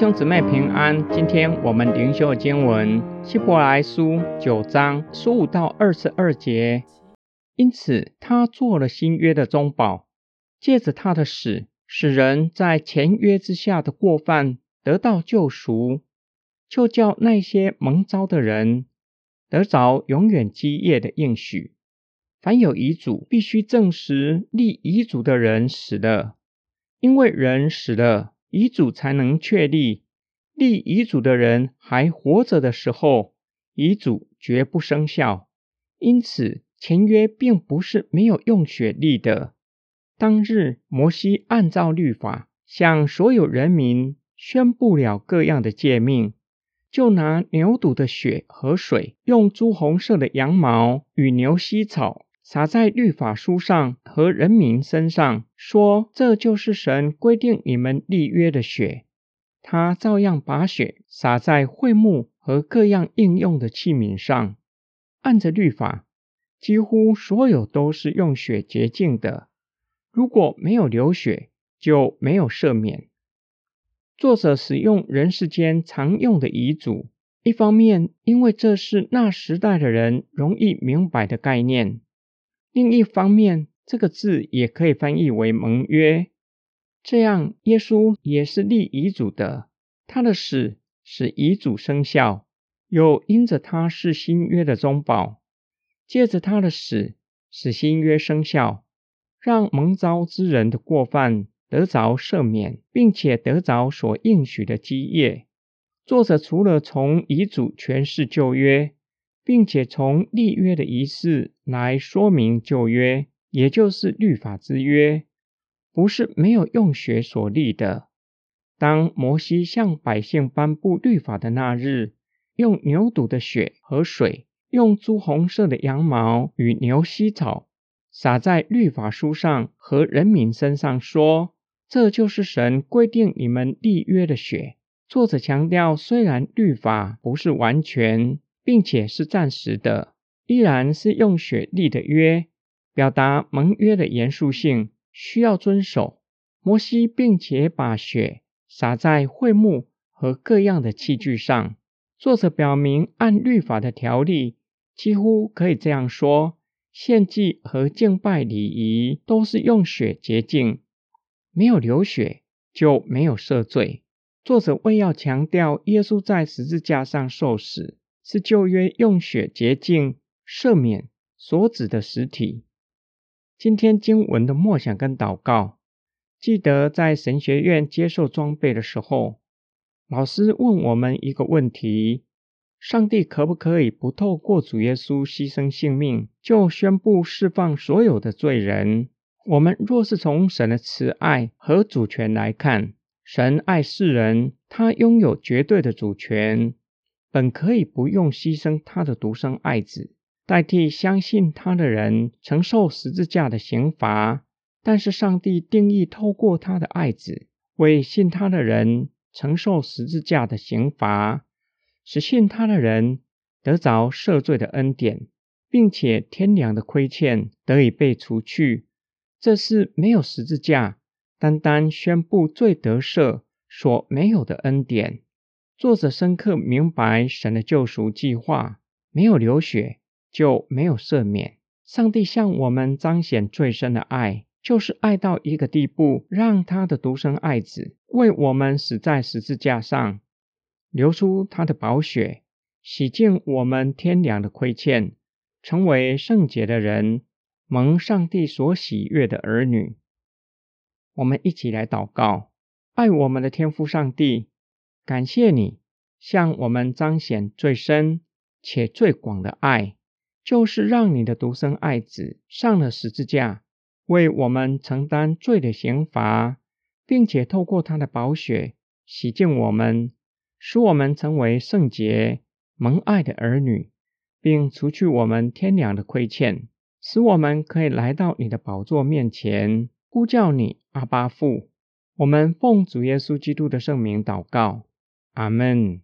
兄姊妹平安，今天我们灵修经文希伯来书九章十五到二十二节。因此，他做了新约的中保，借着他的死，使人在前约之下的过犯得到救赎，就叫那些蒙召的人得着永远基业的应许。凡有遗嘱，必须证实立遗嘱的人死了，因为人死了，遗嘱才能确立。立遗嘱的人还活着的时候，遗嘱绝不生效。因此，前约并不是没有用血立的。当日，摩西按照律法向所有人民宣布了各样的诫命，就拿牛犊的血和水，用朱红色的羊毛与牛膝草。撒在律法书上和人民身上，说：“这就是神规定你们立约的血。”他照样把血撒在会幕和各样应用的器皿上。按着律法，几乎所有都是用血洁净的。如果没有流血，就没有赦免。作者使用人世间常用的遗嘱，一方面因为这是那时代的人容易明白的概念。另一方面，这个字也可以翻译为盟约。这样，耶稣也是立遗嘱的。他的死使遗嘱生效，又因着他是新约的中保，借着他的死使新约生效，让蒙召之人的过犯得着赦免，并且得着所应许的基业。作者除了从遗嘱诠释旧约。并且从立约的仪式来说明旧约，也就是律法之约，不是没有用血所立的。当摩西向百姓颁布律法的那日，用牛犊的血和水，用朱红色的羊毛与牛膝草撒在律法书上和人民身上，说：“这就是神规定你们立约的血。”作者强调，虽然律法不是完全。并且是暂时的，依然是用血立的约，表达盟约的严肃性，需要遵守。摩西并且把血洒在会幕和各样的器具上。作者表明，按律法的条例，几乎可以这样说：献祭和敬拜礼仪都是用血洁净，没有流血就没有赦罪。作者为要强调耶稣在十字架上受死。是旧约用血洁净、赦免所指的实体。今天经文的默想跟祷告，记得在神学院接受装备的时候，老师问我们一个问题：上帝可不可以不透过主耶稣牺牲性命，就宣布释放所有的罪人？我们若是从神的慈爱和主权来看，神爱世人，他拥有绝对的主权。本可以不用牺牲他的独生爱子，代替相信他的人承受十字架的刑罚，但是上帝定义透过他的爱子为信他的人承受十字架的刑罚，使信他的人得着赦罪的恩典，并且天良的亏欠得以被除去。这是没有十字架，单单宣布罪得赦所没有的恩典。作者深刻明白神的救赎计划，没有流血就没有赦免。上帝向我们彰显最深的爱，就是爱到一个地步，让他的独生爱子为我们死在十字架上，流出他的宝血，洗净我们天良的亏欠，成为圣洁的人，蒙上帝所喜悦的儿女。我们一起来祷告，爱我们的天父上帝。感谢你向我们彰显最深且最广的爱，就是让你的独生爱子上了十字架，为我们承担罪的刑罚，并且透过他的宝血洗净我们，使我们成为圣洁蒙爱的儿女，并除去我们天良的亏欠，使我们可以来到你的宝座面前，呼叫你阿巴父。我们奉主耶稣基督的圣名祷告。阿门。